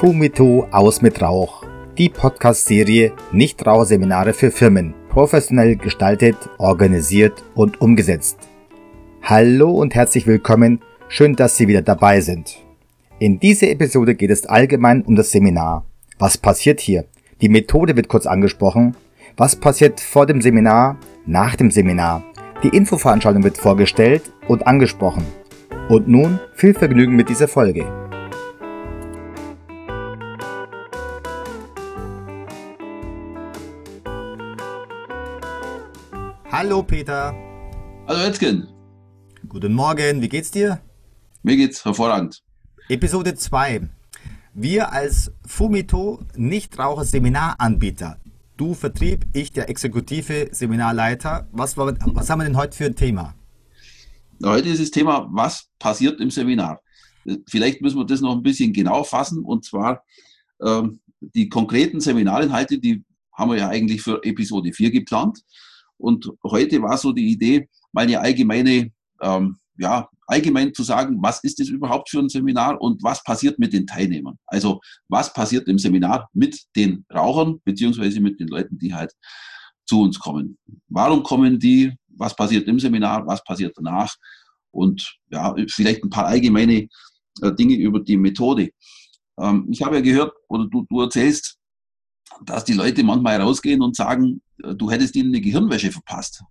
Fumito aus mit Rauch. Die Podcast-Serie Nichtraucherseminare für Firmen. Professionell gestaltet, organisiert und umgesetzt. Hallo und herzlich willkommen. Schön, dass Sie wieder dabei sind. In dieser Episode geht es allgemein um das Seminar. Was passiert hier? Die Methode wird kurz angesprochen. Was passiert vor dem Seminar, nach dem Seminar? Die Infoveranstaltung wird vorgestellt und angesprochen. Und nun viel Vergnügen mit dieser Folge. Hallo Peter. Hallo Etzgen. Guten Morgen, wie geht's dir? Mir geht's hervorragend. Episode 2. Wir als Fumito Nichtraucher-Seminaranbieter. Du Vertrieb, ich der exekutive Seminarleiter. Was, was haben wir denn heute für ein Thema? Heute ist das Thema, was passiert im Seminar? Vielleicht müssen wir das noch ein bisschen genau fassen. Und zwar ähm, die konkreten Seminarinhalte, die haben wir ja eigentlich für Episode 4 geplant. Und heute war so die Idee, mal eine allgemeine, ähm, ja, allgemein zu sagen, was ist das überhaupt für ein Seminar und was passiert mit den Teilnehmern? Also was passiert im Seminar mit den Rauchern beziehungsweise mit den Leuten, die halt zu uns kommen? Warum kommen die? Was passiert im Seminar? Was passiert danach? Und ja, vielleicht ein paar allgemeine äh, Dinge über die Methode. Ähm, ich habe ja gehört, oder du, du erzählst, dass die Leute manchmal rausgehen und sagen, du hättest ihnen eine Gehirnwäsche verpasst.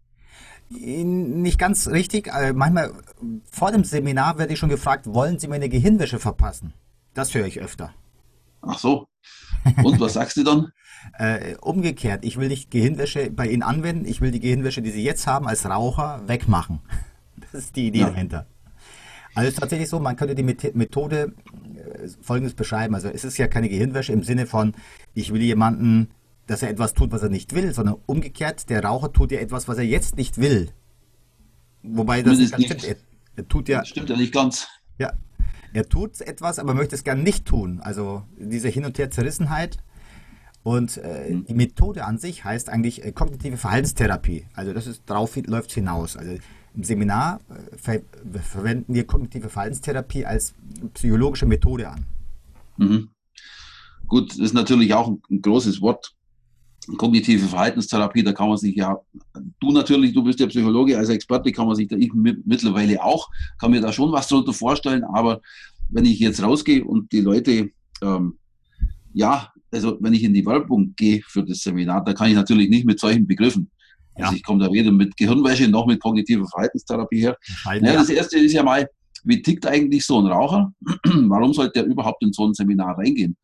Nicht ganz richtig. Äh, manchmal vor dem Seminar werde ich schon gefragt, wollen Sie mir eine Gehirnwäsche verpassen? Das höre ich öfter. Ach so. Und was sagst du dann? äh, umgekehrt, ich will nicht Gehirnwäsche bei Ihnen anwenden, ich will die Gehirnwäsche, die Sie jetzt haben als Raucher, wegmachen. Das ist die Idee ja. dahinter. Also es ist tatsächlich so, man könnte die Methode äh, folgendes beschreiben. Also es ist ja keine Gehirnwäsche im Sinne von, ich will jemanden dass er etwas tut, was er nicht will, sondern umgekehrt, der Raucher tut ja etwas, was er jetzt nicht will. Wobei das nicht, stimmt. Er, er, tut ja. Das stimmt ja nicht ganz. Ja. Er tut etwas, aber möchte es gern nicht tun. Also diese Hin- und Her-Zerrissenheit. Und äh, mhm. die Methode an sich heißt eigentlich äh, kognitive Verhaltenstherapie. Also das ist darauf läuft hinaus. Also im Seminar äh, ver verwenden wir kognitive Verhaltenstherapie als psychologische Methode an. Mhm. Gut, das ist natürlich auch ein, ein großes Wort kognitive Verhaltenstherapie, da kann man sich ja, du natürlich, du bist ja Psychologe, als Experte kann man sich da ich mittlerweile auch, kann mir da schon was darunter vorstellen, aber wenn ich jetzt rausgehe und die Leute, ähm, ja, also wenn ich in die Werbung gehe für das Seminar, da kann ich natürlich nicht mit solchen Begriffen. Ja. Also ich komme da weder mit Gehirnwäsche noch mit kognitiver Verhaltenstherapie her. Naja, das erste ist ja mal, wie tickt eigentlich so ein Raucher? Warum sollte der überhaupt in so ein Seminar reingehen?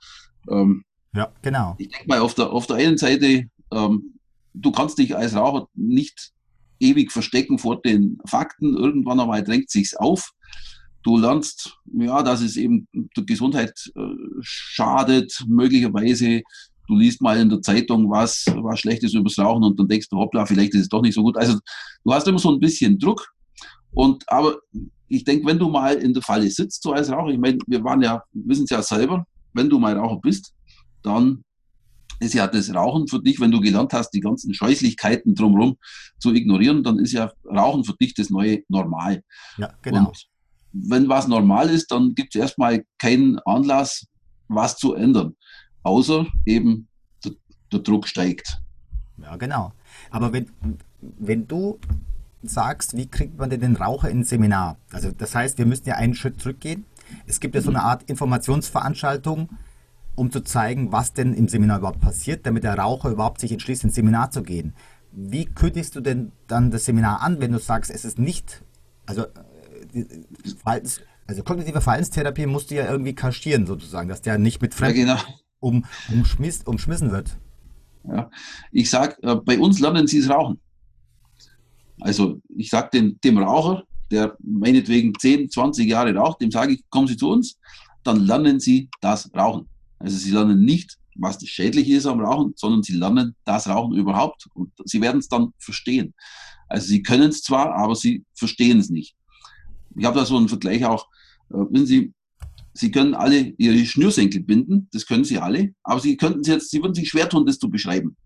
Ähm, ja, genau. Ich denke mal, auf der, auf der einen Seite, ähm, du kannst dich als Raucher nicht ewig verstecken vor den Fakten. Irgendwann einmal drängt sich's auf. Du lernst, ja, dass es eben der Gesundheit äh, schadet, möglicherweise. Du liest mal in der Zeitung was, was Schlechtes übers Rauchen und dann denkst du, hoppla, vielleicht ist es doch nicht so gut. Also du hast immer so ein bisschen Druck. Und aber ich denke, wenn du mal in der Falle sitzt, so als Raucher, ich meine, wir waren ja, wissen es ja selber, wenn du mal Raucher bist, dann ist ja das Rauchen für dich, wenn du gelernt hast, die ganzen Scheußlichkeiten drumherum zu ignorieren, dann ist ja Rauchen für dich das neue Normal. Ja, genau. Und wenn was normal ist, dann gibt es erstmal keinen Anlass, was zu ändern, außer eben der, der Druck steigt. Ja, genau. Aber wenn, wenn du sagst, wie kriegt man denn den Raucher ins Seminar? Also das heißt, wir müssen ja einen Schritt zurückgehen. Es gibt ja so eine Art Informationsveranstaltung, um zu zeigen, was denn im Seminar überhaupt passiert, damit der Raucher überhaupt sich entschließt, ins Seminar zu gehen. Wie kündigst du denn dann das Seminar an, wenn du sagst, es ist nicht, also, äh, Verhaltens, also kognitive Verhaltenstherapie musst du ja irgendwie kaschieren sozusagen, dass der nicht mit Fremden ja, genau. um, umschmiss, umschmissen wird. Ja. Ich sage, äh, bei uns lernen sie es rauchen. Also ich sage dem Raucher, der meinetwegen 10, 20 Jahre raucht, dem sage ich, kommen Sie zu uns, dann lernen Sie das Rauchen. Also sie lernen nicht, was das Schädliche ist am Rauchen, sondern sie lernen das Rauchen überhaupt und sie werden es dann verstehen. Also sie können es zwar, aber sie verstehen es nicht. Ich habe da so einen Vergleich auch, äh, wenn Sie, Sie können alle Ihre Schnürsenkel binden, das können Sie alle, aber Sie könnten Sie jetzt, Sie würden sich schwer tun, das zu beschreiben.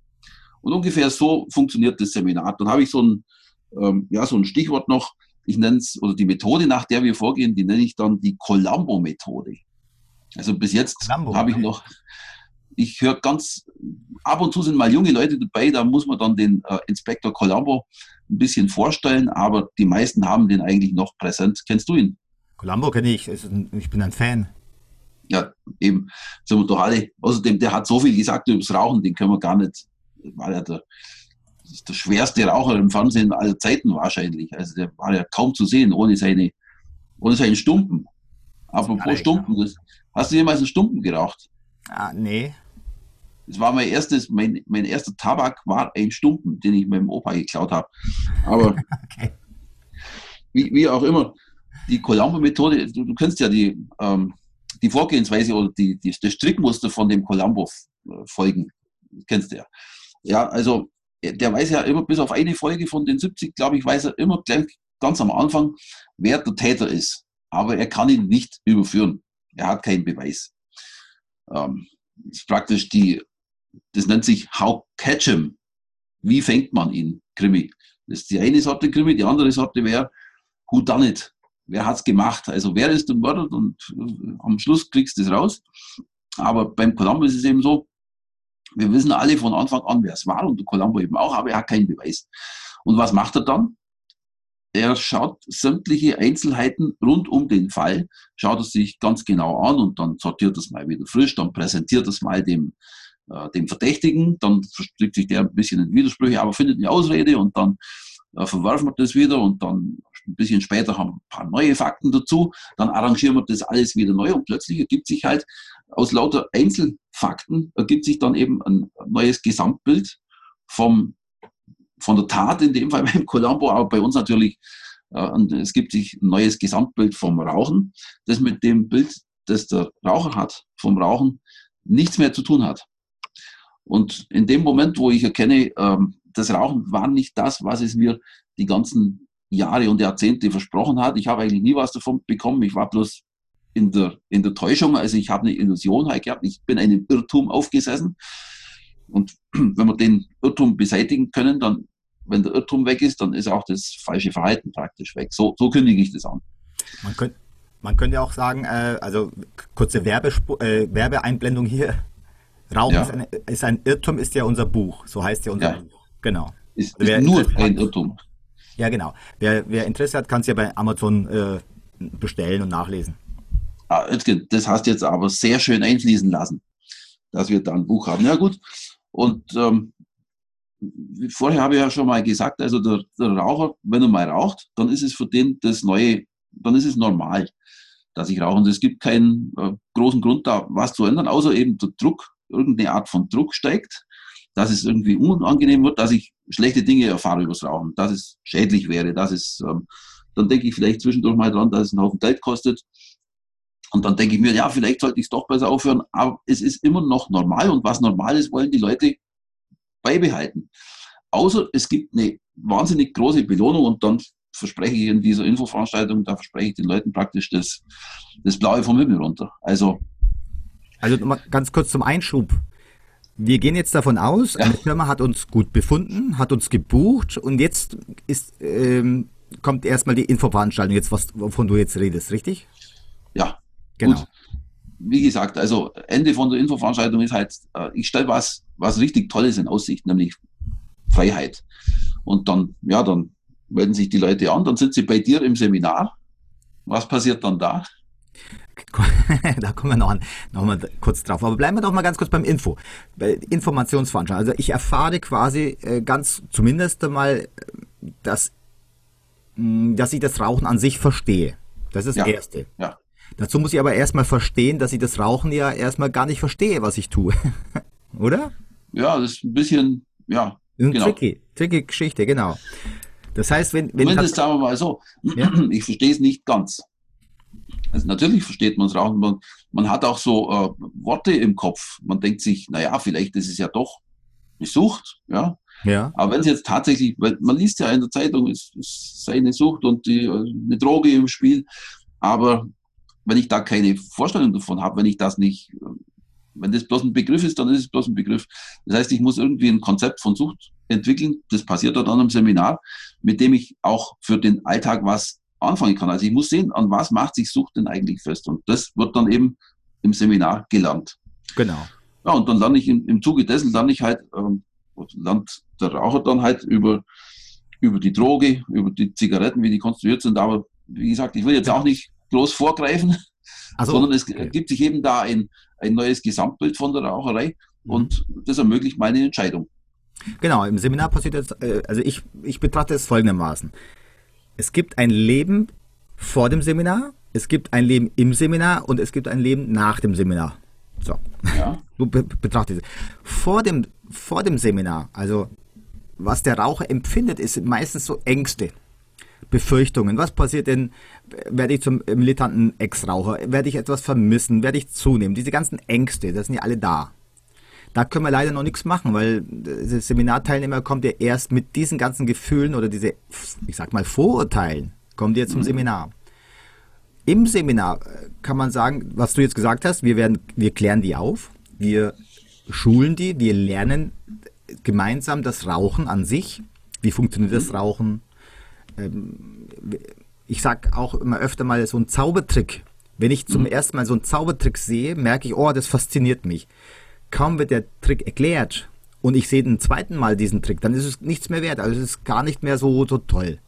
Und ungefähr so funktioniert das Seminar. Dann habe ich so ein, ähm, ja, so ein Stichwort noch, ich nenne es, oder die Methode, nach der wir vorgehen, die nenne ich dann die Colombo-Methode. Also bis jetzt habe ich noch, ich höre ganz, ab und zu sind mal junge Leute dabei, da muss man dann den äh, Inspektor Colombo ein bisschen vorstellen, aber die meisten haben den eigentlich noch präsent. Kennst du ihn? Colombo kenne ich, ich bin ein Fan. Ja, eben, sind wir doch alle. Außerdem, der hat so viel gesagt über das Rauchen, den können wir gar nicht, war ja der, der schwerste Raucher im Fernsehen aller Zeiten wahrscheinlich. Also der war ja kaum zu sehen ohne seine, ohne seinen Stumpen. Apropos Stumpen, das, hast du jemals einen Stumpen geraucht? Ah, nee. Das war mein erstes, mein, mein erster Tabak war ein Stumpen, den ich meinem Opa geklaut habe. Aber okay. wie, wie auch immer, die Colombo-Methode, du, du kennst ja die, ähm, die Vorgehensweise oder die, die, das Strickmuster von dem Colombo äh, folgen. Kennst du ja. Ja, also der weiß ja immer bis auf eine Folge von den 70, glaube ich, weiß er immer gleich ganz am Anfang, wer der Täter ist. Aber er kann ihn nicht überführen. Er hat keinen Beweis. Ähm, das ist praktisch die das nennt sich How Catch Him. Wie fängt man ihn? Krimi. Das ist die eine Sorte Krimi, die andere Sorte wäre Who Done It? Wer hat es gemacht? Also wer ist der Mörder und äh, am Schluss kriegst du es raus. Aber beim Columbo ist es eben so, wir wissen alle von Anfang an, wer es war und Columbo eben auch, aber er hat keinen Beweis. Und was macht er dann? Er schaut sämtliche Einzelheiten rund um den Fall, schaut es sich ganz genau an und dann sortiert es mal wieder frisch, dann präsentiert es mal dem äh, dem Verdächtigen, dann verstrickt sich der ein bisschen in Widersprüche, aber findet eine Ausrede und dann äh, verwerfen wir das wieder und dann ein bisschen später haben wir ein paar neue Fakten dazu, dann arrangieren wir das alles wieder neu und plötzlich ergibt sich halt aus lauter Einzelfakten ergibt sich dann eben ein neues Gesamtbild vom, von der Tat, in dem Fall beim Colombo, aber bei uns natürlich, äh, es gibt sich ein neues Gesamtbild vom Rauchen, das mit dem Bild, das der Raucher hat, vom Rauchen, nichts mehr zu tun hat. Und in dem Moment, wo ich erkenne, ähm, das Rauchen war nicht das, was es mir die ganzen Jahre und Jahrzehnte versprochen hat. Ich habe eigentlich nie was davon bekommen. Ich war bloß in der, in der Täuschung. Also ich habe eine Illusion halt gehabt. Ich bin einem Irrtum aufgesessen. Und wenn wir den Irrtum beseitigen können, dann, wenn der Irrtum weg ist, dann ist auch das falsche Verhalten praktisch weg. So, so kündige ich das an. Man könnte, man könnte auch sagen, äh, also kurze Werbesp äh, Werbeeinblendung hier. Rauchen ja. ist, ein, ist, ein, Irrtum, ist ja unser Buch. So heißt ja unser ja. Buch. Genau. Ist, ist nur ein Irrtum. Ja, genau. Wer, wer Interesse hat, kann es ja bei Amazon äh, bestellen und nachlesen. Ah, das hast du jetzt aber sehr schön einfließen lassen, dass wir da ein Buch haben. Ja, gut. Und ähm, vorher habe ich ja schon mal gesagt, also der, der, Raucher, wenn er mal raucht, dann ist es für den das Neue, dann ist es normal, dass ich rauche. Und es gibt keinen äh, großen Grund da, was zu ändern, außer eben der Druck, irgendeine Art von Druck steigt, dass es irgendwie unangenehm wird, dass ich schlechte Dinge erfahre übers Rauchen, dass es schädlich wäre, dass es, ähm, dann denke ich vielleicht zwischendurch mal dran, dass es einen Haufen Geld kostet. Und dann denke ich mir, ja, vielleicht sollte ich es doch besser aufhören, aber es ist immer noch normal und was normal ist, wollen die Leute beibehalten. Außer es gibt eine wahnsinnig große Belohnung und dann verspreche ich in dieser Infoveranstaltung, da verspreche ich den Leuten praktisch das, das Blaue vom Himmel runter. Also also ganz kurz zum Einschub. Wir gehen jetzt davon aus, eine Firma hat uns gut befunden, hat uns gebucht und jetzt ist, ähm, kommt erstmal die Infoveranstaltung, jetzt was, wovon du jetzt redest, richtig? Ja, genau. Gut. Wie gesagt, also Ende von der Infoveranstaltung ist halt, äh, ich stelle was, was richtig Tolles in Aussicht, nämlich Freiheit. Und dann, ja, dann melden sich die Leute an, dann sind sie bei dir im Seminar. Was passiert dann da? da kommen wir noch, an, noch mal kurz drauf. Aber bleiben wir doch mal ganz kurz beim Info. Informationsveranstaltung. Also ich erfahre quasi äh, ganz zumindest einmal, dass, dass ich das Rauchen an sich verstehe. Das ist das ja. Erste. Ja. Dazu muss ich aber erstmal verstehen, dass ich das Rauchen ja erstmal gar nicht verstehe, was ich tue. Oder? Ja, das ist ein bisschen, ja. Ein genau. tricky, tricky Geschichte, genau. Das heißt, wenn. wenn Zumindest sagen wir mal so, ja? ich verstehe es nicht ganz. Also natürlich versteht man es Rauchen. Man, man hat auch so äh, Worte im Kopf. Man denkt sich, naja, vielleicht ist es ja doch eine Sucht, ja. Ja. Aber wenn es jetzt tatsächlich, weil man liest ja in der Zeitung, es, es sei eine Sucht und die, äh, eine Droge im Spiel. Aber wenn ich da keine Vorstellung davon habe, wenn ich das nicht, wenn das bloß ein Begriff ist, dann ist es bloß ein Begriff. Das heißt, ich muss irgendwie ein Konzept von Sucht entwickeln. Das passiert dann am Seminar, mit dem ich auch für den Alltag was anfangen kann. Also ich muss sehen, an was macht sich Sucht denn eigentlich fest. Und das wird dann eben im Seminar gelernt. Genau. Ja, und dann lerne ich im, im Zuge dessen, lerne ich halt, ähm, lernt der Raucher dann halt über, über die Droge, über die Zigaretten, wie die konstruiert sind. Aber wie gesagt, ich will jetzt auch nicht groß vorgreifen, so, sondern es okay. gibt sich eben da ein, ein neues Gesamtbild von der Raucherei mhm. und das ermöglicht meine Entscheidung. Genau, im Seminar passiert jetzt, äh, also ich, ich betrachte es folgendermaßen. Es gibt ein Leben vor dem Seminar, es gibt ein Leben im Seminar und es gibt ein Leben nach dem Seminar. So. Ja. Du betrachtest. Vor dem, vor dem Seminar, also was der Raucher empfindet, ist meistens so Ängste, Befürchtungen. Was passiert denn? Werde ich zum militanten Ex-Raucher? Werde ich etwas vermissen? Werde ich zunehmen? Diese ganzen Ängste, das sind ja alle da. Da können wir leider noch nichts machen, weil der Seminarteilnehmer kommt ja erst mit diesen ganzen Gefühlen oder diese, ich sag mal, Vorurteilen, kommt ja zum mhm. Seminar. Im Seminar äh, kann man sagen, was du jetzt gesagt hast, wir werden, wir klären die auf, wir schulen die, wir lernen gemeinsam das Rauchen an sich. Wie funktioniert das mhm. Rauchen? Ähm, ich sag auch immer öfter mal so ein Zaubertrick. Wenn ich zum mhm. ersten Mal so einen Zaubertrick sehe, merke ich, oh, das fasziniert mich. Kaum wird der Trick erklärt und ich sehe den zweiten Mal diesen Trick, dann ist es nichts mehr wert. Also es ist gar nicht mehr so, so toll.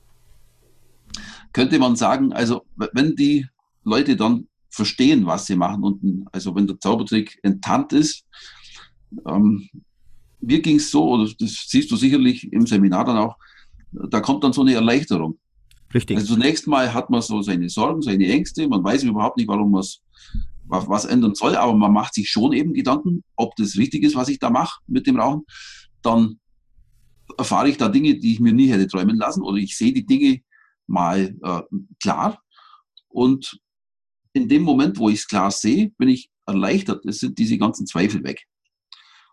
Könnte man sagen, also wenn die Leute dann verstehen, was sie machen und also wenn der Zaubertrick enttarnt ist, ähm, mir ging es so, oder das siehst du sicherlich im Seminar dann auch, da kommt dann so eine Erleichterung. Richtig. Also zunächst mal hat man so seine Sorgen, seine Ängste, man weiß überhaupt nicht, warum man was ändern soll, aber man macht sich schon eben Gedanken, ob das richtig ist, was ich da mache mit dem Rauchen. Dann erfahre ich da Dinge, die ich mir nie hätte träumen lassen oder ich sehe die Dinge mal äh, klar. Und in dem Moment, wo ich es klar sehe, bin ich erleichtert. Es sind diese ganzen Zweifel weg.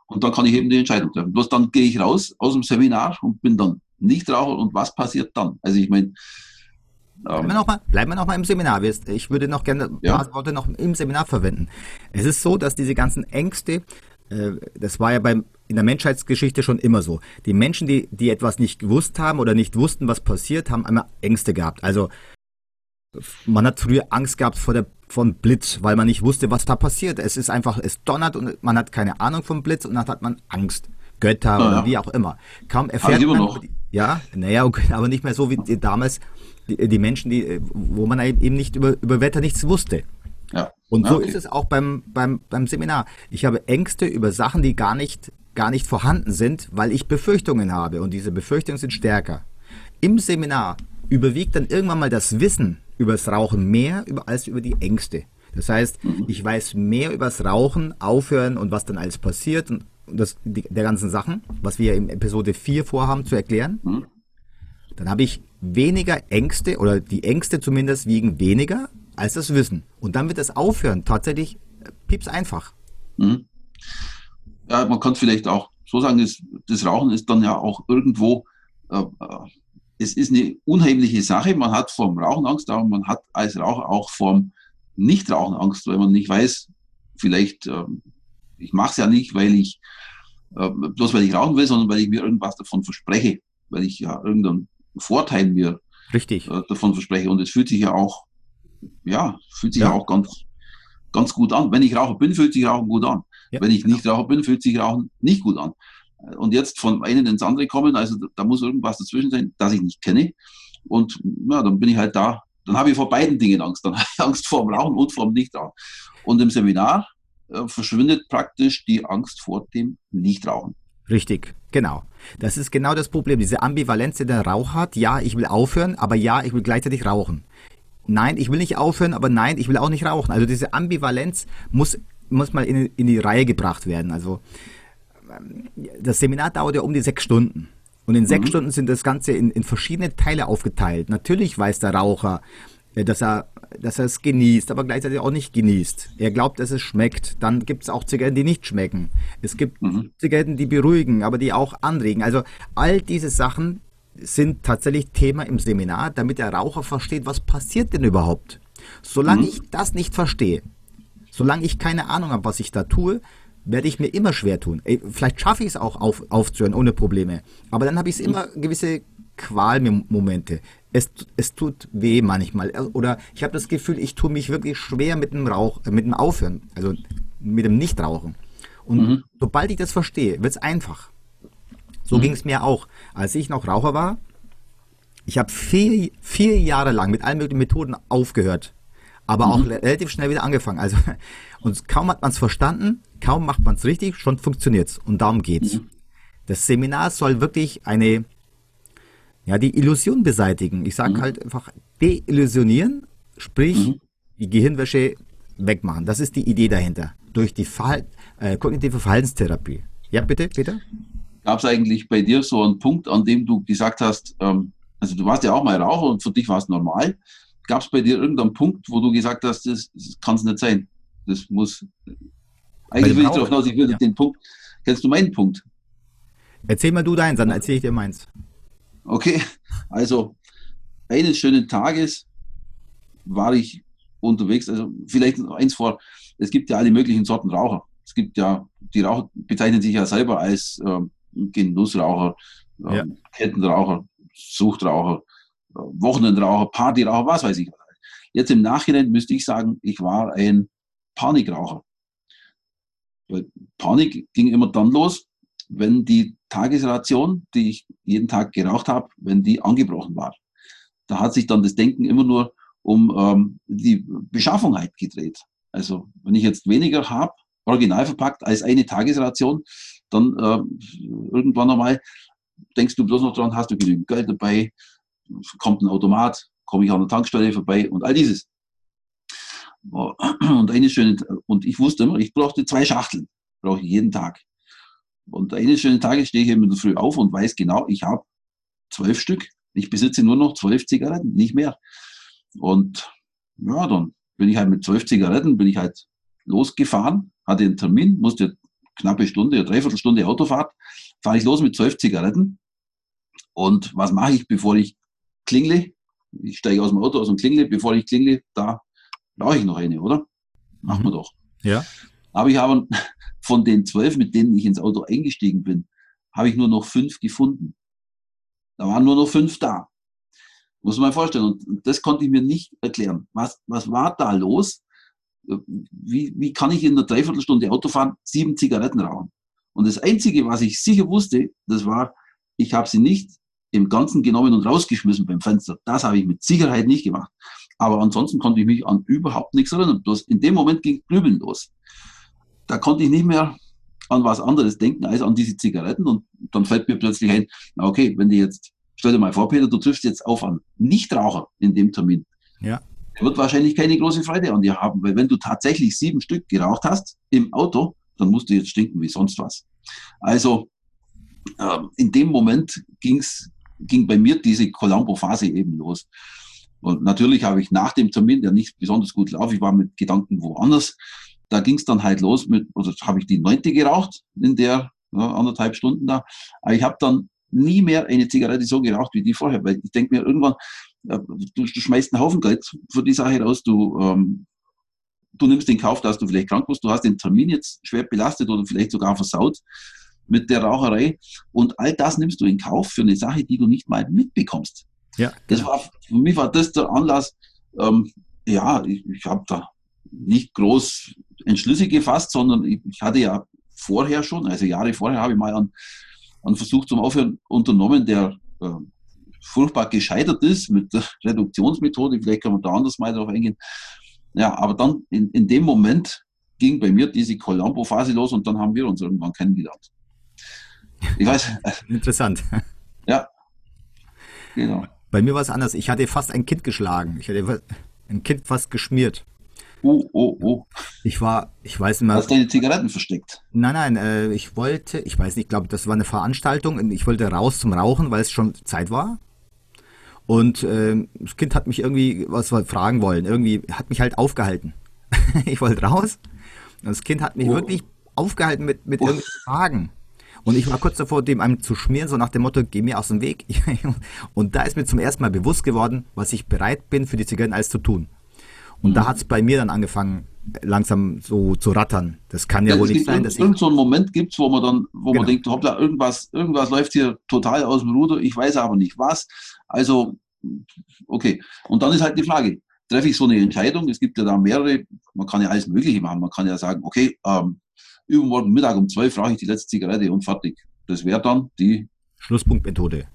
Und dann kann ich eben die Entscheidung treffen. Bloß dann gehe ich raus aus dem Seminar und bin dann Nichtraucher und was passiert dann? Also ich meine, Bleiben wir, noch mal, noch mal im Seminar. Ich würde noch gerne ein paar ja. Worte noch im Seminar verwenden. Es ist so, dass diese ganzen Ängste, äh, das war ja beim, in der Menschheitsgeschichte schon immer so. Die Menschen, die, die etwas nicht gewusst haben oder nicht wussten, was passiert, haben einmal Ängste gehabt. Also man hat früher Angst gehabt vor der von Blitz, weil man nicht wusste, was da passiert. Es ist einfach, es donnert und man hat keine Ahnung vom Blitz und dann hat man Angst. Götter ja, oder wie auch immer. Kaum erfährt man. Noch. Ja, naja, okay, aber nicht mehr so wie damals die, die, Menschen, die, wo man eben nicht über, über Wetter nichts wusste. Ja. Und so okay. ist es auch beim, beim, beim Seminar. Ich habe Ängste über Sachen, die gar nicht, gar nicht vorhanden sind, weil ich Befürchtungen habe. Und diese Befürchtungen sind stärker. Im Seminar überwiegt dann irgendwann mal das Wissen über das Rauchen mehr als über die Ängste. Das heißt, mhm. ich weiß mehr über das Rauchen, Aufhören und was dann alles passiert und das, die, der ganzen Sachen, was wir in Episode 4 vorhaben zu erklären. Mhm. Dann habe ich weniger Ängste oder die Ängste zumindest wiegen weniger als das Wissen. Und dann wird das Aufhören tatsächlich äh, pieps einfach. Mhm. Ja, man kann vielleicht auch so sagen, das, das Rauchen ist dann ja auch irgendwo, äh, äh es ist eine unheimliche Sache. Man hat vor dem Rauchen Angst, aber man hat als Raucher auch vorm Nichtrauchen Angst, weil man nicht weiß, vielleicht, äh, ich mache es ja nicht, weil ich, äh, bloß weil ich rauchen will, sondern weil ich mir irgendwas davon verspreche, weil ich ja irgendeinen Vorteil mir Richtig. Äh, davon verspreche. Und es fühlt sich ja auch, ja, fühlt sich ja, ja auch ganz, ganz gut an. Wenn ich Raucher bin, fühlt sich Rauchen gut an. Ja, Wenn ich genau. nicht Raucher bin, fühlt sich Rauchen nicht gut an. Und jetzt von einem ins andere kommen, also da muss irgendwas dazwischen sein, das ich nicht kenne. Und ja, dann bin ich halt da. Dann habe ich vor beiden Dingen Angst. Dann habe ich Angst vor dem Rauchen und vor dem Nichtrauchen. Und im Seminar äh, verschwindet praktisch die Angst vor dem Nichtrauchen. Richtig, genau. Das ist genau das Problem, diese Ambivalenz, die der Rauch hat. Ja, ich will aufhören, aber ja, ich will gleichzeitig rauchen. Nein, ich will nicht aufhören, aber nein, ich will auch nicht rauchen. Also diese Ambivalenz muss, muss mal in, in die Reihe gebracht werden. Also ähm, das Seminar dauert ja um die sechs Stunden. Und in sechs mhm. Stunden sind das Ganze in, in verschiedene Teile aufgeteilt. Natürlich weiß der Raucher, äh, dass er, dass er es genießt, aber gleichzeitig auch nicht genießt. Er glaubt, dass es schmeckt. Dann gibt es auch Zigaretten, die nicht schmecken. Es gibt mhm. Zigaretten, die beruhigen, aber die auch anregen. Also all diese Sachen sind tatsächlich Thema im Seminar, damit der Raucher versteht, was passiert denn überhaupt. Solange mhm. ich das nicht verstehe, solange ich keine Ahnung habe, was ich da tue, werde ich mir immer schwer tun. Vielleicht schaffe ich es auch auf, aufzuhören ohne Probleme. Aber dann habe ich immer gewisse Qualmomente. Es, es tut weh manchmal. Oder ich habe das Gefühl, ich tue mich wirklich schwer mit dem Rauch, mit dem Aufhören, also mit dem Nichtrauchen. Und mhm. sobald ich das verstehe, wird es einfach. So mhm. ging es mir auch. Als ich noch Raucher war, ich habe vier, vier Jahre lang mit allen möglichen Methoden aufgehört, aber mhm. auch relativ schnell wieder angefangen. Also, und kaum hat man es verstanden, kaum macht man es richtig, schon funktioniert es. Und darum geht's. Mhm. Das Seminar soll wirklich eine, ja, die Illusion beseitigen. Ich sage mhm. halt einfach deillusionieren, sprich mhm. die Gehirnwäsche wegmachen. Das ist die Idee dahinter. Durch die Verhalt, äh, kognitive Verhaltenstherapie. Ja, bitte, Peter? Gab es eigentlich bei dir so einen Punkt, an dem du gesagt hast, ähm, also du warst ja auch mal Raucher und für dich war es normal. Gab es bei dir irgendeinen Punkt, wo du gesagt hast, das, das kann es nicht sein? Das muss. Eigentlich will ich darauf hinaus, ich will ja. den Punkt. Kennst du meinen Punkt? Erzähl mal du deinen, dann erzähle ich dir meins. Okay, also eines schönen Tages war ich unterwegs, also vielleicht noch eins vor, es gibt ja alle möglichen Sorten Raucher. Es gibt ja, die Raucher bezeichnen sich ja selber als ähm, Genussraucher, ähm, ja. Kettenraucher, Suchtraucher, äh, Wochenendraucher, Partyraucher, was weiß ich. Jetzt im Nachhinein müsste ich sagen, ich war ein Panikraucher. Weil Panik ging immer dann los, wenn die Tagesration, die ich jeden Tag geraucht habe, wenn die angebrochen war. Da hat sich dann das Denken immer nur um ähm, die Beschaffung halt gedreht. Also wenn ich jetzt weniger habe, original verpackt als eine Tagesration, dann äh, irgendwann einmal denkst du bloß noch dran, hast du genügend Geld dabei, kommt ein Automat, komme ich an der Tankstelle vorbei und all dieses. Und eine schöne, und ich wusste immer, ich brauchte zwei Schachteln, brauche ich jeden Tag. Und eines schönen Tages stehe ich eben in der Früh auf und weiß genau, ich habe zwölf Stück. Ich besitze nur noch zwölf Zigaretten, nicht mehr. Und ja, dann bin ich halt mit zwölf Zigaretten, bin ich halt losgefahren, hatte einen Termin, musste knappe Stunde, dreiviertel Stunde Autofahrt, fahre ich los mit zwölf Zigaretten. Und was mache ich, bevor ich klingle? Ich steige aus dem Auto aus und klingle. Bevor ich klingle, da brauche ich noch eine, oder? Machen wir mhm. doch. Ja. Aber ich habe von den zwölf, mit denen ich ins Auto eingestiegen bin, habe ich nur noch fünf gefunden. Da waren nur noch fünf da. Muss man vorstellen. Und das konnte ich mir nicht erklären. Was, was war da los? Wie, wie kann ich in einer Dreiviertelstunde Autofahren sieben Zigaretten rauchen? Und das Einzige, was ich sicher wusste, das war, ich habe sie nicht im Ganzen genommen und rausgeschmissen beim Fenster. Das habe ich mit Sicherheit nicht gemacht. Aber ansonsten konnte ich mich an überhaupt nichts erinnern. Bloß in dem Moment ging Grübeln los. Da konnte ich nicht mehr an was anderes denken als an diese Zigaretten. Und dann fällt mir plötzlich ein, na okay, wenn die jetzt, stell dir mal vor, Peter, du triffst jetzt auf einen Nichtraucher in dem Termin. Ja. Der wird wahrscheinlich keine große Freude an dir haben, weil wenn du tatsächlich sieben Stück geraucht hast im Auto, dann musst du jetzt stinken wie sonst was. Also äh, in dem Moment ging's, ging bei mir diese Colombo-Phase eben los. Und natürlich habe ich nach dem Termin, der nicht besonders gut lief, ich war mit Gedanken woanders, da ging es dann halt los mit, oder habe ich die neunte geraucht in der ja, anderthalb Stunden da. Aber ich habe dann nie mehr eine Zigarette so geraucht wie die vorher, weil ich denke mir irgendwann, äh, du, du, schmeißt einen Haufen Geld für die Sache raus, du ähm, du nimmst den Kauf, dass du vielleicht krank wirst, du hast den Termin jetzt schwer belastet oder vielleicht sogar versaut mit der Raucherei und all das nimmst du in Kauf für eine Sache, die du nicht mal mitbekommst. Ja. Das war, für mich war das der Anlass, ähm, ja, ich, ich habe da nicht groß Entschlüsse gefasst, sondern ich, hatte ja vorher schon, also Jahre vorher habe ich mal einen, einen Versuch zum Aufhören unternommen, der äh, furchtbar gescheitert ist mit der Reduktionsmethode. Vielleicht kann man da anders mal darauf eingehen. Ja, aber dann in, in dem Moment ging bei mir diese Colombo-Phase los und dann haben wir uns irgendwann kennengelernt. Ich weiß. Interessant. Ja. Genau. Bei mir war es anders. Ich hatte fast ein Kind geschlagen. Ich hatte ein Kind fast geschmiert. Oh, oh, oh. Ich war, ich weiß nicht mehr. Hast du deine Zigaretten versteckt? Nein, nein, äh, ich wollte, ich weiß nicht, ich glaube, das war eine Veranstaltung. Ich wollte raus zum Rauchen, weil es schon Zeit war. Und äh, das Kind hat mich irgendwie was fragen wollen. Irgendwie hat mich halt aufgehalten. ich wollte raus. Und das Kind hat mich oh. wirklich aufgehalten mit, mit oh. irgendwelchen Fragen. Und ich war kurz davor, dem einem zu schmieren, so nach dem Motto, geh mir aus dem Weg. und da ist mir zum ersten Mal bewusst geworden, was ich bereit bin, für die Zigaretten alles zu tun. Und mhm. da hat es bei mir dann angefangen, langsam so zu rattern. Das kann ja, ja wohl nicht sein. Dass irgend so einen Moment gibt es, wo man dann, wo genau. man denkt, hoppla, irgendwas, irgendwas läuft hier total aus dem Ruder, ich weiß aber nicht was. Also okay. Und dann ist halt die Frage, treffe ich so eine Entscheidung? Es gibt ja da mehrere, man kann ja alles Mögliche machen. Man kann ja sagen, okay, ähm, übermorgen Mittag um 12 rauche ich die letzte Zigarette und fertig. Das wäre dann die Schlusspunktmethode.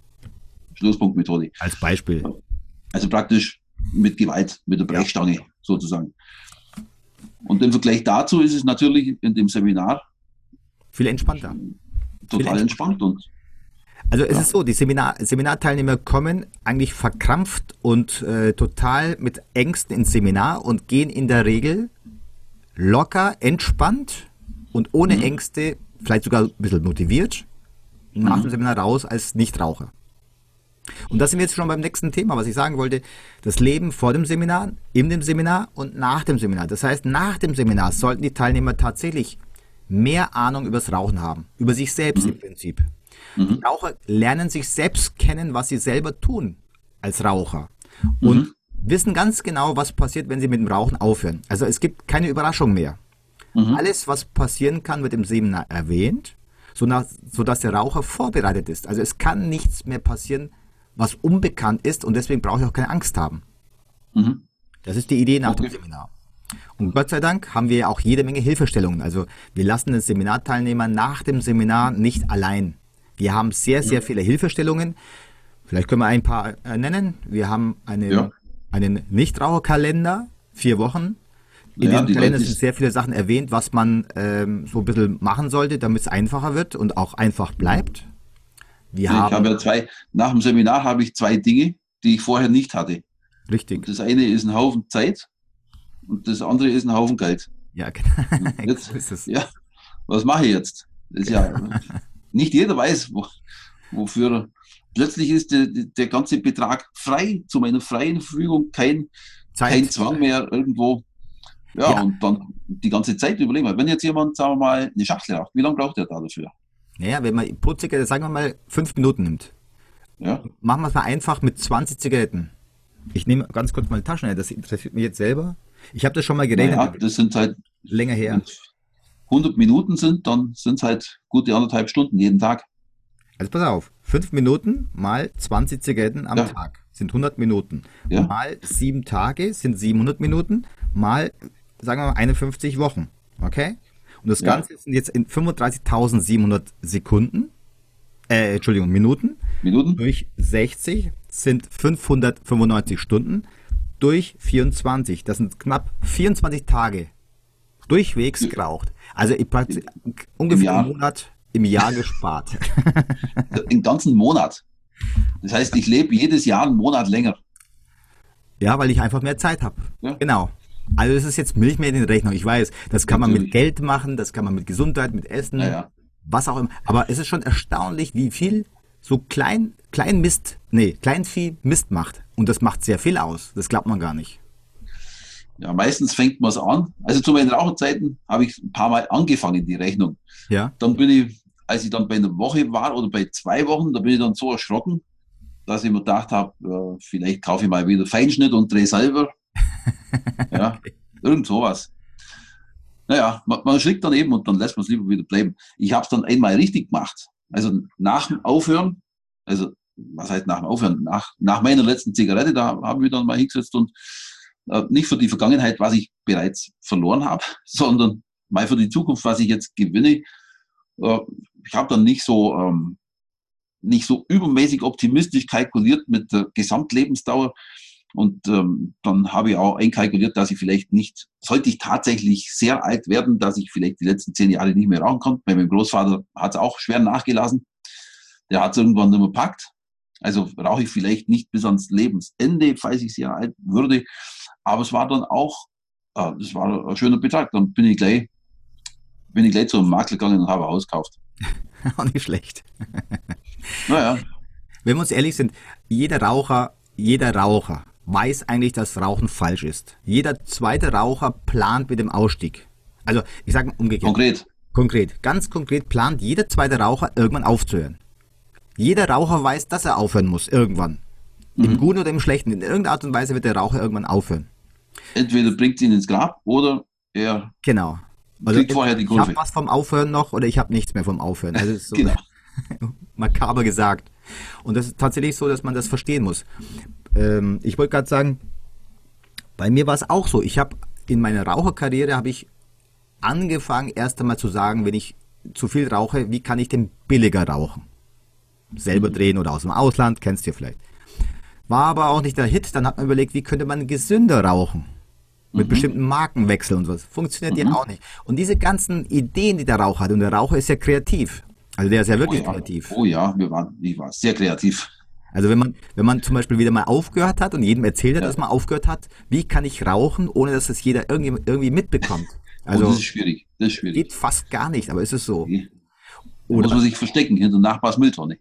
Schlusspunktmethode. Als Beispiel. Also praktisch mit Gewalt, mit der Brechstange ja. Sozusagen. Und im Vergleich dazu ist es natürlich in dem Seminar viel entspannter. Total viel entspannt und also es ja. ist so, die Seminar Seminarteilnehmer kommen eigentlich verkrampft und äh, total mit Ängsten ins Seminar und gehen in der Regel locker, entspannt und ohne mhm. Ängste, vielleicht sogar ein bisschen motiviert, nach mhm. dem Seminar raus als Nichtraucher. Und da sind wir jetzt schon beim nächsten Thema, was ich sagen wollte. Das Leben vor dem Seminar, in dem Seminar und nach dem Seminar. Das heißt, nach dem Seminar sollten die Teilnehmer tatsächlich mehr Ahnung über das Rauchen haben. Über sich selbst mhm. im Prinzip. Mhm. Die Raucher lernen sich selbst kennen, was sie selber tun als Raucher. Und mhm. wissen ganz genau, was passiert, wenn sie mit dem Rauchen aufhören. Also es gibt keine Überraschung mehr. Mhm. Alles, was passieren kann, wird im Seminar erwähnt, sodass der Raucher vorbereitet ist. Also es kann nichts mehr passieren, was unbekannt ist und deswegen brauche ich auch keine Angst haben. Mhm. Das ist die Idee nach okay. dem Seminar. Und Gott sei Dank haben wir auch jede Menge Hilfestellungen. Also wir lassen den Seminarteilnehmer nach dem Seminar nicht allein. Wir haben sehr, sehr viele Hilfestellungen. Vielleicht können wir ein paar äh, nennen. Wir haben einen, ja. einen Nichtraucherkalender, vier Wochen. In ja, dem Kalender sind sehr viele Sachen erwähnt, was man ähm, so ein bisschen machen sollte, damit es einfacher wird und auch einfach bleibt. Wir ich haben, habe ja zwei, nach dem Seminar habe ich zwei Dinge, die ich vorher nicht hatte. Richtig. Das eine ist ein Haufen Zeit und das andere ist ein Haufen Geld. Ja, genau. Jetzt, ja, was mache ich jetzt? Das ist ja, nicht jeder weiß, wo, wofür. Plötzlich ist der, der ganze Betrag frei, zu meiner freien Verfügung, kein, kein Zwang mehr irgendwo. Ja, ja, und dann die ganze Zeit überlegen. Wenn jetzt jemand, sagen wir mal, eine Schachtel raucht, wie lange braucht er da dafür? Naja, wenn man pro Zigarette, sagen wir mal, fünf Minuten nimmt. Ja. Machen wir es mal einfach mit 20 Zigaretten. Ich nehme ganz kurz meine Taschen, das interessiert mich jetzt selber. Ich habe das schon mal gerechnet. Ja, das sind halt länger her. 100 Minuten sind, dann sind es halt gute anderthalb Stunden jeden Tag. Also pass auf, fünf Minuten mal 20 Zigaretten am ja. Tag sind 100 Minuten. Ja. Mal sieben Tage sind 700 Minuten. Mal, sagen wir mal, 51 Wochen. Okay? Und das Ganze ja. sind jetzt in 35.700 Sekunden, äh, Entschuldigung, Minuten. Minuten. Durch 60 sind 595 Stunden. Durch 24, das sind knapp 24 Tage durchwegs geraucht. Also ich ungefähr einen Monat im Jahr gespart. Im ganzen Monat. Das heißt, ich lebe jedes Jahr einen Monat länger. Ja, weil ich einfach mehr Zeit habe. Ja. Genau. Also es ist jetzt Milch mehr in den Rechnung. Ich weiß, das kann Natürlich. man mit Geld machen, das kann man mit Gesundheit, mit Essen, ja, ja. was auch immer. Aber es ist schon erstaunlich, wie viel so klein, klein Mist, nee, Kleinvieh Mist macht. Und das macht sehr viel aus. Das glaubt man gar nicht. Ja, meistens fängt man es an. Also zu meinen Raucherzeiten habe ich ein paar Mal angefangen, die Rechnung. Ja. Dann bin ich, als ich dann bei einer Woche war oder bei zwei Wochen, da bin ich dann so erschrocken, dass ich mir gedacht habe, äh, vielleicht kaufe ich mal wieder Feinschnitt und drehe selber. Ja, okay. irgend sowas. Naja, man, man schlägt dann eben und dann lässt man es lieber wieder bleiben. Ich habe es dann einmal richtig gemacht. Also nach dem Aufhören, also was heißt nach dem Aufhören? Nach, nach meiner letzten Zigarette, da haben wir dann mal hingesetzt und äh, nicht für die Vergangenheit, was ich bereits verloren habe, sondern mal für die Zukunft, was ich jetzt gewinne. Äh, ich habe dann nicht so, ähm, nicht so übermäßig optimistisch kalkuliert mit der Gesamtlebensdauer, und ähm, dann habe ich auch einkalkuliert, dass ich vielleicht nicht, sollte ich tatsächlich sehr alt werden, dass ich vielleicht die letzten zehn Jahre nicht mehr rauchen kann. Bei meinem Großvater hat es auch schwer nachgelassen. Der hat es irgendwann nicht mehr packt. Also rauche ich vielleicht nicht bis ans Lebensende, falls ich sehr alt würde. Aber es war dann auch, äh, das war ein schöner Betrag. Dann bin ich gleich, bin ich gleich zum Makler gegangen und habe ein Haus gekauft. auch nicht schlecht. naja. Wenn wir uns ehrlich sind, jeder Raucher, jeder Raucher weiß eigentlich, dass Rauchen falsch ist. Jeder zweite Raucher plant mit dem Ausstieg. Also ich sage umgekehrt. Konkret. Konkret. Ganz konkret plant jeder zweite Raucher irgendwann aufzuhören. Jeder Raucher weiß, dass er aufhören muss, irgendwann. Mhm. Im Guten oder im Schlechten. In irgendeiner Art und Weise wird der Raucher irgendwann aufhören. Entweder bringt ihn ins Grab oder er genau. Also, kriegt vorher die Kurve. Ich habe was vom Aufhören noch oder ich habe nichts mehr vom Aufhören. Also so genau. makaber gesagt. Und das ist tatsächlich so, dass man das verstehen muss ähm, ich wollte gerade sagen, bei mir war es auch so. Ich habe in meiner Raucherkarriere habe ich angefangen, erst einmal zu sagen, wenn ich zu viel rauche, wie kann ich denn billiger rauchen? Selber Mhm. drehen oder aus dem Ausland, kennst du vielleicht. War aber auch nicht der Hit. Dann hat man überlegt, wie könnte man gesünder rauchen? Mit bestimmten Markenwechseln und sowas. Funktioniert ja auch nicht. Und diese ganzen Ideen, die der Raucher hat, und der Raucher ist ja kreativ. Also der ist ja wirklich oh, ja. kreativ. oh ja, wir waren, ich war sehr kreativ. Also wenn man, wenn man zum Beispiel wieder mal aufgehört hat und jedem erzählt hat, Ja. dass man aufgehört hat, wie kann ich rauchen, ohne dass es jeder irgendwie, irgendwie mitbekommt? Also, Also das ist schwierig. Das ist schwierig. geht fast gar nicht, aber ist es so. Muss Oder, man sich verstecken hinter Nachbars Mülltonne.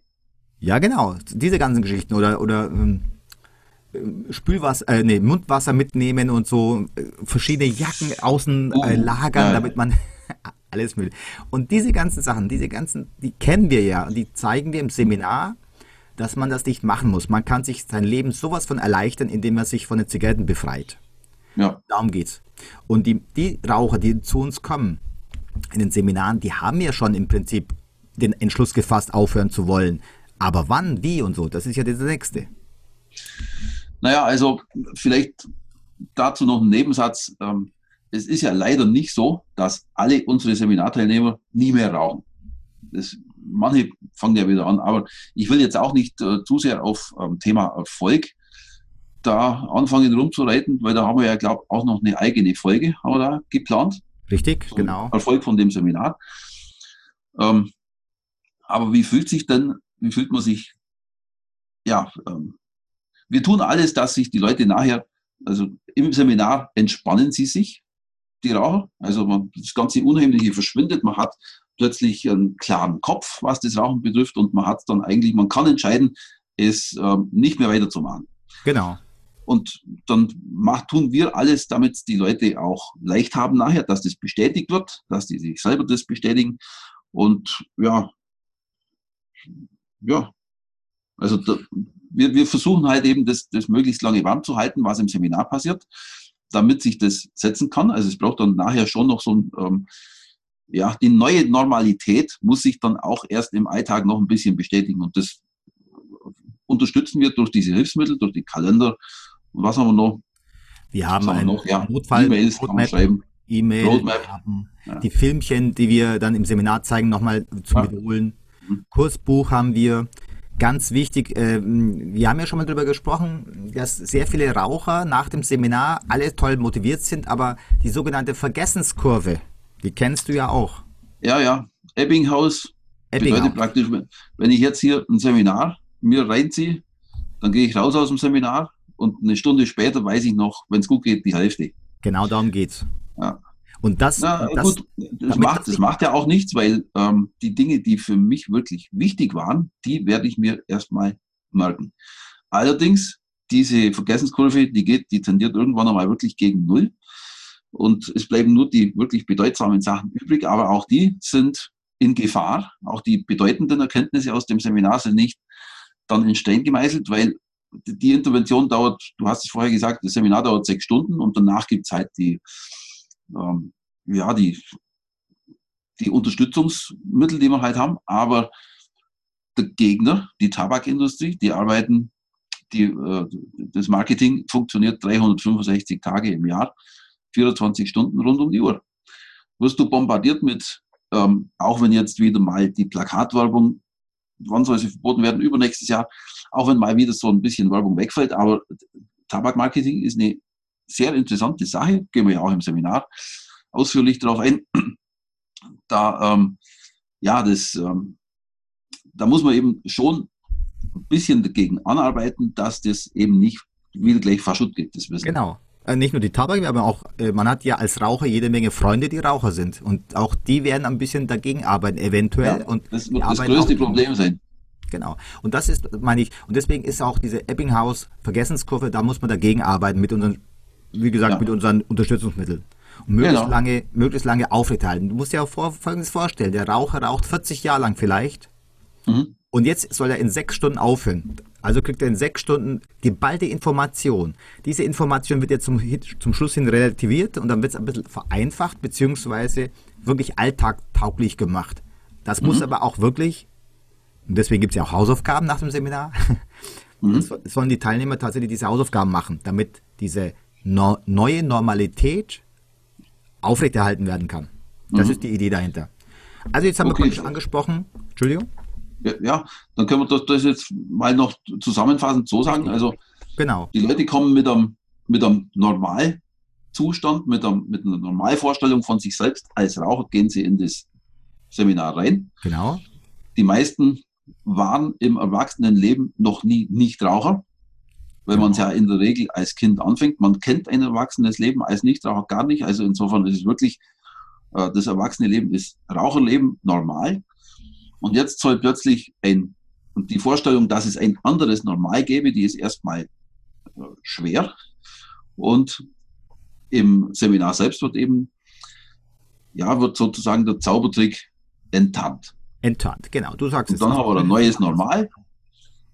ja genau, diese ganzen Geschichten oder oder ähm, Spülwasser, äh, nee, Mundwasser mitnehmen und so äh, verschiedene Jacken außen Oh, äh, lagern, ja, ja. damit man alles Müll. Und diese ganzen Sachen, diese ganzen, die kennen wir ja und die zeigen wir im Seminar, dass man das nicht machen muss. Man kann sich sein Leben sowas von erleichtern, indem man sich von den Zigaretten befreit. Ja, Darum geht's. Und die, die Raucher, die zu uns kommen in den Seminaren, die haben ja schon im Prinzip den Entschluss gefasst, aufhören zu wollen. Aber wann, wie und so, das ist ja das Nächste. naja, also vielleicht dazu noch ein Nebensatz. Ähm, es ist ja leider nicht so, dass alle unsere Seminarteilnehmer nie mehr rauchen. Das, manche fangen ja wieder an, aber ich will jetzt auch nicht äh, zu sehr auf ähm, Thema Erfolg da anfangen rumzureiten, weil da haben wir ja, glaube auch noch eine eigene Folge haben wir da geplant. Richtig? zum Genau. Erfolg von dem Seminar. Ähm, aber wie fühlt sich denn, wie fühlt man sich, ja, ähm, wir tun alles, dass sich die Leute nachher, also im Seminar entspannen sie sich, die Raucher, also man, das ganze Unheimliche verschwindet, man hat plötzlich einen klaren Kopf, was das Rauchen betrifft und man hat dann eigentlich, man kann entscheiden, es ähm, nicht mehr weiterzumachen. Genau. Und dann macht, tun wir alles, damit die Leute auch leicht haben nachher, dass das bestätigt wird, dass die sich selber das bestätigen. Und ja, ja, also da, wir, wir versuchen halt eben, das, das möglichst lange warm zu halten, was im Seminar passiert, damit sich das setzen kann. Also es braucht dann nachher schon noch so ein, ähm, ja, die neue Normalität muss sich dann auch erst im Alltag noch ein bisschen bestätigen. Und das unterstützen wir durch diese Hilfsmittel, durch die Kalender. Und was haben wir noch? Wir haben haben wir noch? Ja, Notfall, E-Mails kann man Roadmap, schreiben. E-Mail, haben Ja. die Filmchen, die wir dann im Seminar zeigen, nochmal zum Ja. Wiederholen. Mhm. Kursbuch haben wir. Ganz wichtig, ähm, wir haben ja schon mal darüber gesprochen, dass sehr viele Raucher nach dem Seminar alle toll motiviert sind, aber die sogenannte Vergessenskurve, die kennst du ja auch. Ja, ja. Ebbinghaus bedeutet Ebbinghaus. praktisch, wenn ich jetzt hier ein Seminar mir reinziehe, dann gehe ich raus aus dem Seminar und eine Stunde später weiß ich noch, wenn es gut geht, die Hälfte. Genau darum geht's. Ja. Und das, Na das gut, das macht, das das macht ja auch nichts, weil ähm, die Dinge, die für mich wirklich wichtig waren, die werde ich mir erstmal merken. Allerdings, diese Vergessenskurve, die geht, die tendiert irgendwann einmal wirklich gegen Null. Und es bleiben nur die wirklich bedeutsamen Sachen übrig, aber auch die sind in Gefahr. Auch die bedeutenden Erkenntnisse aus dem Seminar sind nicht dann in Stein gemeißelt, weil die Intervention dauert, du hast es vorher gesagt, das Seminar dauert sechs Stunden und danach gibt es halt die, ähm, ja, die, die Unterstützungsmittel, die wir halt haben, aber der Gegner, die Tabakindustrie, die arbeiten, die, äh, das Marketing funktioniert 365 Tage im Jahr, 24 Stunden rund um die Uhr. Wirst du bombardiert mit, ähm, auch wenn jetzt wieder mal die Plakatwerbung, wann soll sie verboten werden, übernächstes Jahr, auch wenn mal wieder so ein bisschen Werbung wegfällt, aber Tabakmarketing ist eine sehr interessante Sache, gehen wir ja auch im Seminar ausführlich darauf ein. Da, ähm, ja, das, ähm, da muss man eben schon ein bisschen dagegen anarbeiten, dass das eben nicht wieder gleich verschütt geht, das Wissen. Genau. Äh, Nicht nur die Tabak, aber auch, äh, man hat ja als Raucher jede Menge Freunde, die Raucher sind. Und auch die werden ein bisschen dagegen arbeiten, eventuell. Ja, und das wird das größte Problem sein. Genau. Und das ist, meine ich, und deswegen ist auch diese Ebbinghaus-Vergessenskurve, da muss man dagegen arbeiten mit unseren, wie gesagt, Ja. mit unseren Unterstützungsmitteln. Und möglichst Genau. lange, möglichst lange aufrechterhalten. Du musst dir auch vor, Folgendes vorstellen, der Raucher raucht 40 Jahre lang vielleicht Mhm. Und jetzt soll er in sechs Stunden aufhören. Also kriegt er in sechs Stunden geballte Information. Diese Information wird jetzt zum, zum Schluss hin relativiert und dann wird es ein bisschen vereinfacht, beziehungsweise wirklich alltagtauglich gemacht. Das muss aber auch wirklich, und deswegen gibt es ja auch Hausaufgaben nach dem Seminar, mhm. sollen die Teilnehmer tatsächlich diese Hausaufgaben machen, damit diese no neue Normalität aufrechterhalten werden kann. Das mhm. ist die Idee dahinter. Also jetzt haben okay. wir praktisch angesprochen, Entschuldigung. Ja, dann können wir das, das, jetzt mal noch zusammenfassend so sagen. Also genau. die Leute kommen mit einem, mit einem Normalzustand, mit, einem, mit einer Normalvorstellung von sich selbst als Raucher, gehen sie in das Seminar rein. Genau. Die meisten waren im Erwachsenenleben noch nie Nichtraucher, weil man es ja in der Regel als Kind anfängt. Man kennt ein erwachsenes Leben als Nichtraucher gar nicht. Also insofern ist es wirklich, äh, das erwachsene Leben ist Raucherleben normal. Und jetzt soll plötzlich ein, und die Vorstellung, dass es ein anderes Normal gäbe, die ist erstmal äh, schwer. Und im Seminar selbst wird eben, ja, wird sozusagen der Zaubertrick enttarnt. Enttarnt, genau. Du sagst und es. Dann haben wir ein neues Normal.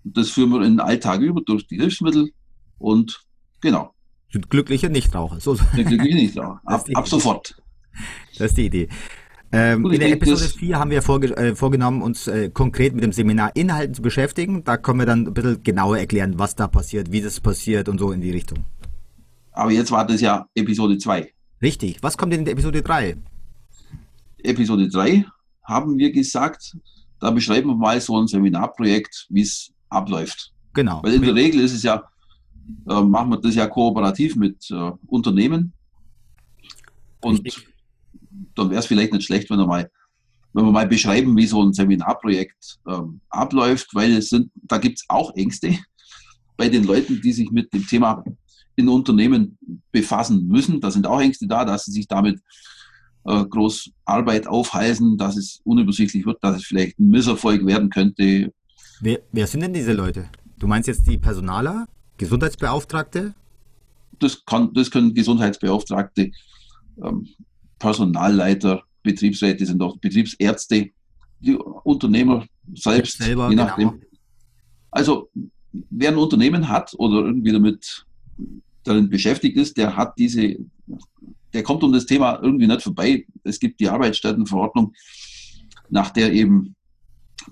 Das führen wir in den Alltag über durch die Hilfsmittel und genau. Sind glückliche Nichtraucher. So. Sind glückliche Nichtraucher. Ab, ab sofort. Das ist die Idee. Ähm, in der Episode 4 haben wir vorge äh, vorgenommen, uns äh, konkret mit dem Seminar Inhalten zu beschäftigen. Da können wir dann ein bisschen genauer erklären, was da passiert, wie das passiert und so in die Richtung. Aber jetzt war das ja Episode 2. Richtig. Was kommt denn in der Episode 3? Episode 3 haben wir gesagt, da beschreiben wir mal so ein Seminarprojekt, wie es abläuft. Genau. Weil in der Regel ist es ja, äh, machen wir das ja kooperativ mit äh, Unternehmen. Und Richtig. Dann wäre es vielleicht nicht schlecht, wenn wir mal, wenn wir mal beschreiben, wie so ein Seminarprojekt ähm, abläuft, weil es sind, da gibt es auch Ängste bei den Leuten, die sich mit dem Thema in Unternehmen befassen müssen. Da sind auch Ängste da, dass sie sich damit äh, groß Arbeit aufhalsen, dass es unübersichtlich wird, dass es vielleicht ein Misserfolg werden könnte. Wer, wer sind denn diese Leute? Du meinst jetzt die Personaler, Gesundheitsbeauftragte? Das, kann, das können Gesundheitsbeauftragte, ähm, Personalleiter, Betriebsräte sind auch Betriebsärzte, die Unternehmer selbst, selber, je nachdem. Genau. Also wer ein Unternehmen hat oder irgendwie damit darin beschäftigt ist, der hat diese der kommt um das Thema irgendwie nicht vorbei. Es gibt die Arbeitsstättenverordnung, nach der eben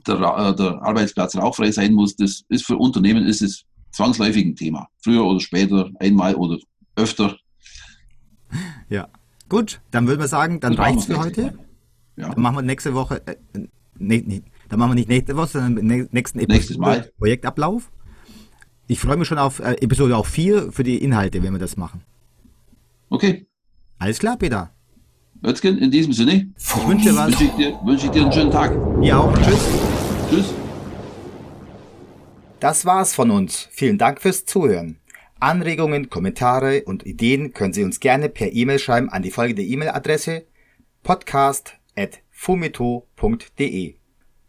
der, äh, der Arbeitsplatz rauchfrei sein muss. Das ist für Unternehmen ist es zwangsläufig ein Thema. Früher oder später, einmal oder öfter. Ja, gut, dann würden wir sagen, dann reicht es für heute. Ja. Dann machen wir nächste Woche, äh, nee, nee, dann machen wir nicht nächste Woche, sondern nächsten Episode Projektablauf. Ich freue mich schon auf äh, Episode auch 4 für die Inhalte, wenn wir das machen. Okay. Alles klar, Peter. Özgen, in diesem Sinne. Ich wünsche dir was. Wünsche ich dir, wünsche ich dir einen schönen Tag. Ja auch. Tschüss. Tschüss. Das war's von uns. Vielen Dank fürs Zuhören. Anregungen, Kommentare und Ideen können Sie uns gerne per E-Mail schreiben an die folgende E-Mail-Adresse podcast.fumito.de.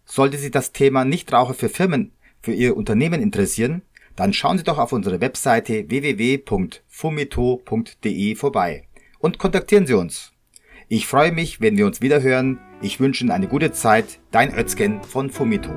Sollte Sie das Thema Nichtraucher für Firmen für Ihr Unternehmen interessieren, dann schauen Sie doch auf unsere Webseite www.fumito.de vorbei und kontaktieren Sie uns. Ich freue mich, wenn wir uns wieder hören. Ich wünsche Ihnen eine gute Zeit. Dein Özgen von Fumito.